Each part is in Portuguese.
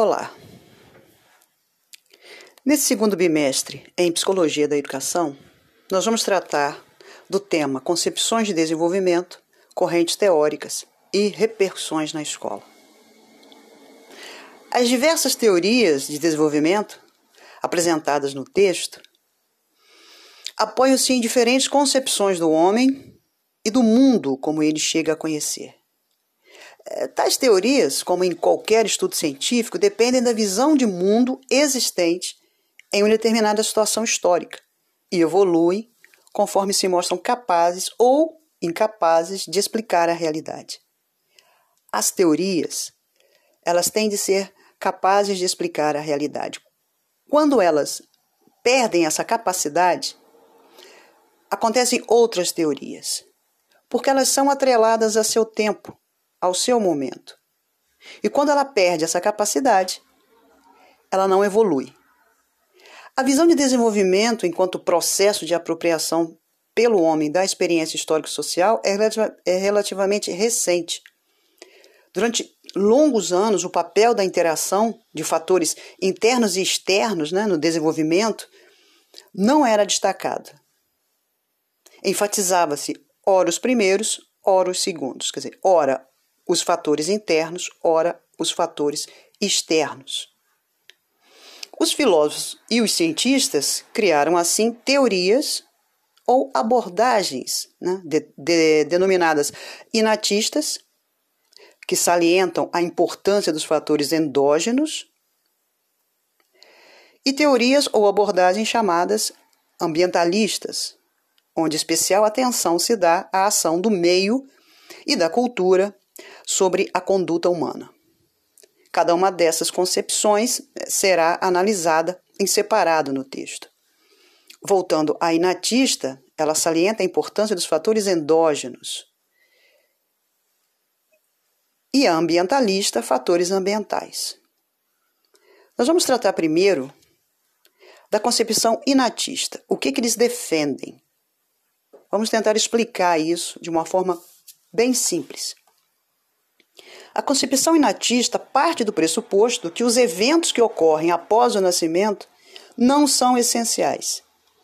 Olá. Nesse segundo bimestre em Psicologia da Educação, nós vamos tratar do tema Concepções de Desenvolvimento, Correntes Teóricas e Repercussões na Escola. As diversas teorias de desenvolvimento apresentadas no texto apoiam-se em diferentes concepções do homem e do mundo como ele chega a conhecer. É, tais teorias, como em qualquer estudo científico, dependem da visão de mundo existente em uma determinada situação histórica e evoluem conforme se mostram capazes ou incapazes de explicar a realidade. As teorias, elas têm de ser capazes de explicar a realidade. Quando elas perdem essa capacidade, acontecem outras teorias, porque elas são atreladas a seu tempo ao seu momento. E quando ela perde essa capacidade, ela não evolui. A visão de desenvolvimento enquanto processo de apropriação pelo homem da experiência histórico-social é, é relativamente recente. Durante longos anos, o papel da interação de fatores internos e externos né, no desenvolvimento não era destacado. Enfatizava-se ora os primeiros, ora os segundos. Quer dizer, ora os fatores internos, ora os fatores externos. Os filósofos e os cientistas criaram assim teorias ou abordagens né, de, de, denominadas inatistas, que salientam a importância dos fatores endógenos, e teorias ou abordagens chamadas ambientalistas, onde especial atenção se dá à ação do meio e da cultura sobre a conduta humana. Cada uma dessas concepções eh, será analisada em separado no texto. Voltando à inatista, ela salienta a importância dos fatores endógenos. E a ambientalista, fatores ambientais. Nós vamos tratar primeiro da concepção inatista. O que, que eles defendem? Vamos tentar explicar isso de uma forma bem simples. A concepção inatista parte do pressuposto que os eventos que ocorrem após o nascimento não são essenciais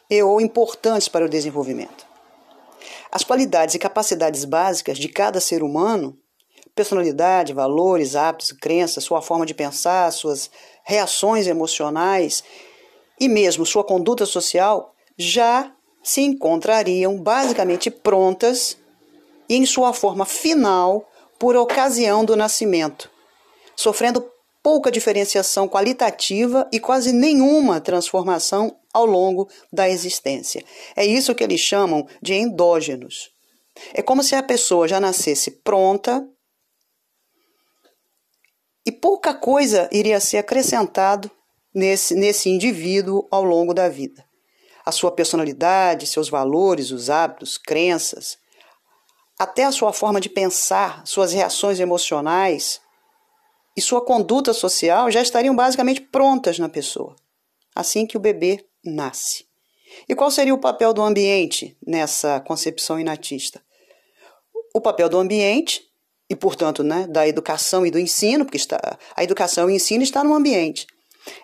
e ou importantes para o desenvolvimento. As qualidades e capacidades básicas de cada ser humano, personalidade, valores, hábitos, crenças, sua forma de pensar, suas reações emocionais e mesmo sua conduta social já se encontrariam basicamente prontas e em sua forma final por ocasião do nascimento, sofrendo pouca diferenciação qualitativa e quase nenhuma transformação ao longo da existência. É isso que eles chamam de endógenos. É como se a pessoa já nascesse pronta e pouca coisa iria ser acrescentado nesse, nesse indivíduo ao longo da vida. A sua personalidade, seus valores, os hábitos, crenças, até a sua forma de pensar, suas reações emocionais e sua conduta social já estariam basicamente prontas na pessoa, assim que o bebê nasce. E qual seria o papel do ambiente nessa concepção inatista? O papel do ambiente e, portanto, né, da educação e do ensino, porque está, a educação e o ensino estão no ambiente,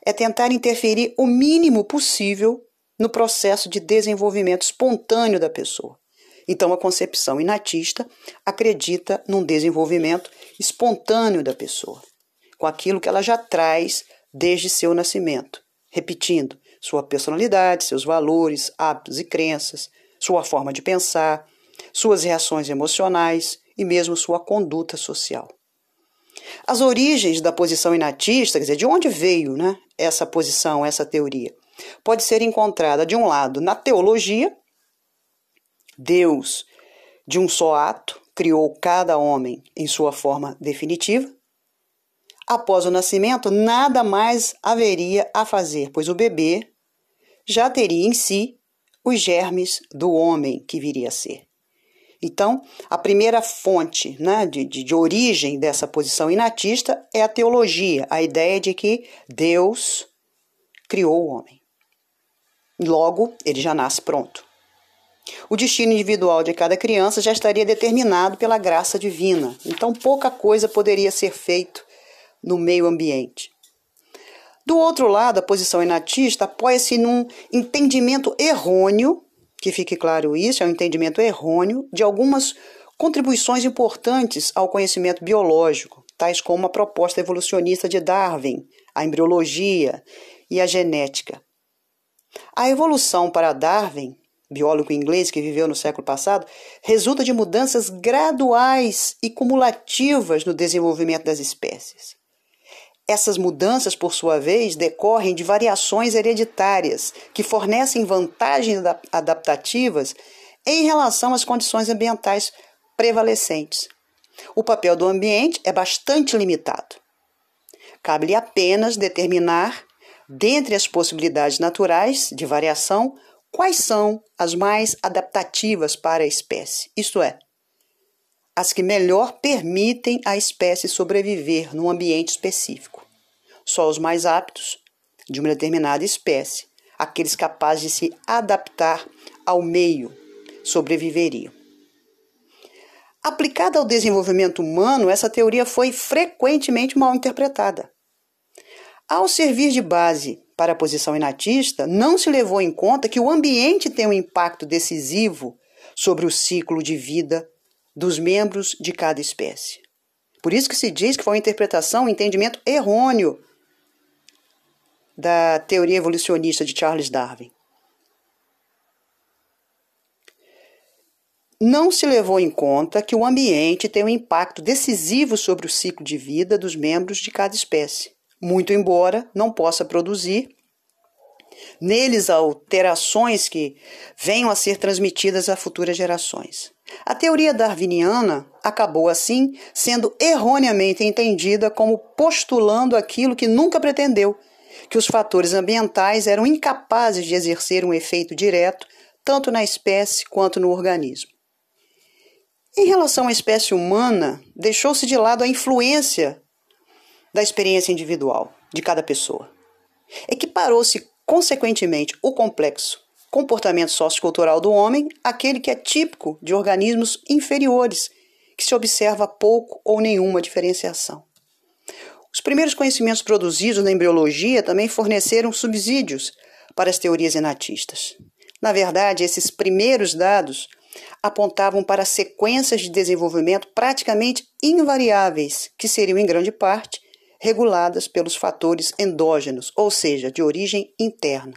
é tentar interferir o mínimo possível no processo de desenvolvimento espontâneo da pessoa. Então, a concepção inatista acredita num desenvolvimento espontâneo da pessoa, com aquilo que ela já traz desde seu nascimento. Repetindo, sua personalidade, seus valores, hábitos e crenças, sua forma de pensar, suas reações emocionais e mesmo sua conduta social. As origens da posição inatista, quer dizer, de onde veio né, essa posição, essa teoria, pode ser encontrada, de um lado, na teologia, Deus, de um só ato, criou cada homem em sua forma definitiva. Após o nascimento, nada mais haveria a fazer, pois o bebê já teria em si os germes do homem que viria a ser. Então, a primeira fonte né, de, de, de origem dessa posição inatista é a teologia, a ideia de que Deus criou o homem. Logo, ele já nasce pronto. O destino individual de cada criança já estaria determinado pela graça divina, então pouca coisa poderia ser feito no meio ambiente. Do outro lado, a posição inatista apoia-se num entendimento errôneo, que fique claro isso, é um entendimento errôneo de algumas contribuições importantes ao conhecimento biológico, tais como a proposta evolucionista de Darwin, a embriologia e a genética. A evolução para Darwin, biólogo inglês que viveu no século passado, resulta de mudanças graduais e cumulativas no desenvolvimento das espécies. Essas mudanças, por sua vez, decorrem de variações hereditárias que fornecem vantagens adaptativas em relação às condições ambientais prevalecentes. O papel do ambiente é bastante limitado. Cabe-lhe apenas determinar, dentre as possibilidades naturais de variação, quais são as mais adaptativas para a espécie, isto é, as que melhor permitem à espécie sobreviver num ambiente específico. Só os mais aptos de uma determinada espécie, aqueles capazes de se adaptar ao meio, sobreviveriam. Aplicada ao desenvolvimento humano, essa teoria foi frequentemente mal interpretada. Ao servir de base para a posição inatista, não se levou em conta que o ambiente tem um impacto decisivo sobre o ciclo de vida dos membros de cada espécie. Por isso que se diz que foi uma interpretação, um entendimento errôneo da teoria evolucionista de Charles Darwin. não se levou em conta que o ambiente tem um impacto decisivo sobre o ciclo de vida dos membros de cada espécie, muito embora não possa produzir neles alterações que venham a ser transmitidas a futuras gerações. A teoria darwiniana acabou assim sendo erroneamente entendida como postulando aquilo que nunca pretendeu, que os fatores ambientais eram incapazes de exercer um efeito direto tanto na espécie quanto no organismo. Em relação à espécie humana, deixou-se de lado a influência da experiência individual de cada pessoa. Equiparou-se, consequentemente, o complexo comportamento sociocultural do homem àquele que é típico de organismos inferiores, que se observa pouco ou nenhuma diferenciação. Os primeiros conhecimentos produzidos na embriologia também forneceram subsídios para as teorias enatistas. Na verdade, esses primeiros dados apontavam para sequências de desenvolvimento praticamente invariáveis, que seriam, em grande parte, reguladas pelos fatores endógenos, ou seja, de origem interna.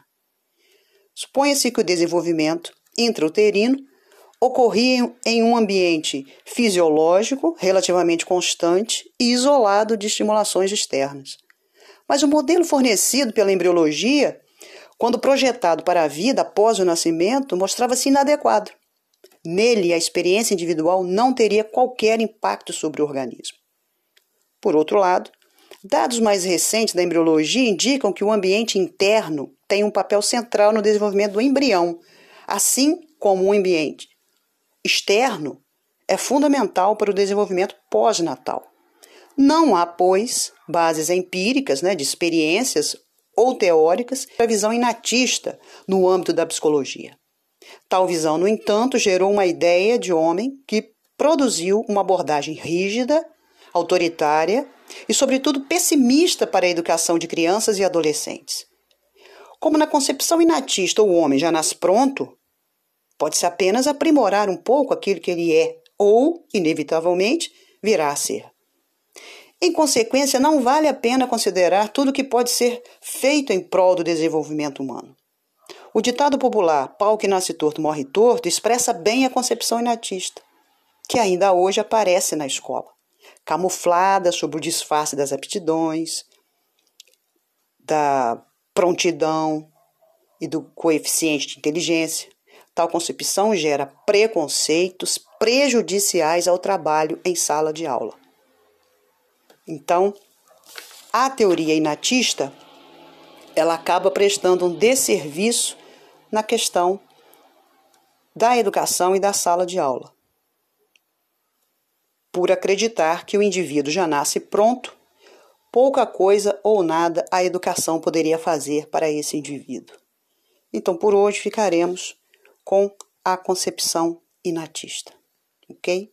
Suponha-se que o desenvolvimento intrauterino ocorria em um ambiente fisiológico relativamente constante e isolado de estimulações externas. Mas o modelo fornecido pela embriologia, quando projetado para a vida após o nascimento, mostrava-se inadequado. Nele, a experiência individual não teria qualquer impacto sobre o organismo. Por outro lado, dados mais recentes da embriologia indicam que o ambiente interno tem um papel central no desenvolvimento do embrião, assim como o ambiente externo é fundamental para o desenvolvimento pós-natal. Não há, pois, bases empíricas né, de experiências ou teóricas para a visão inatista no âmbito da psicologia. Tal visão, no entanto, gerou uma ideia de homem que produziu uma abordagem rígida, autoritária e, sobretudo, pessimista para a educação de crianças e adolescentes. Como na concepção inatista o homem já nasce pronto, pode-se apenas aprimorar um pouco aquilo que ele é ou, inevitavelmente, virá a ser. Em consequência, não vale a pena considerar tudo que pode ser feito em prol do desenvolvimento humano. O ditado popular pau que nasce torto morre torto expressa bem a concepção inatista, que ainda hoje aparece na escola, camuflada sob o disfarce das aptidões, da prontidão e do coeficiente de inteligência. Tal concepção gera preconceitos prejudiciais ao trabalho em sala de aula. Então, a teoria inatista ela acaba prestando um desserviço na questão da educação e da sala de aula. Por acreditar que o indivíduo já nasce pronto, pouca coisa ou nada a educação poderia fazer para esse indivíduo. Então, por hoje, ficaremos com a concepção inatista. Ok?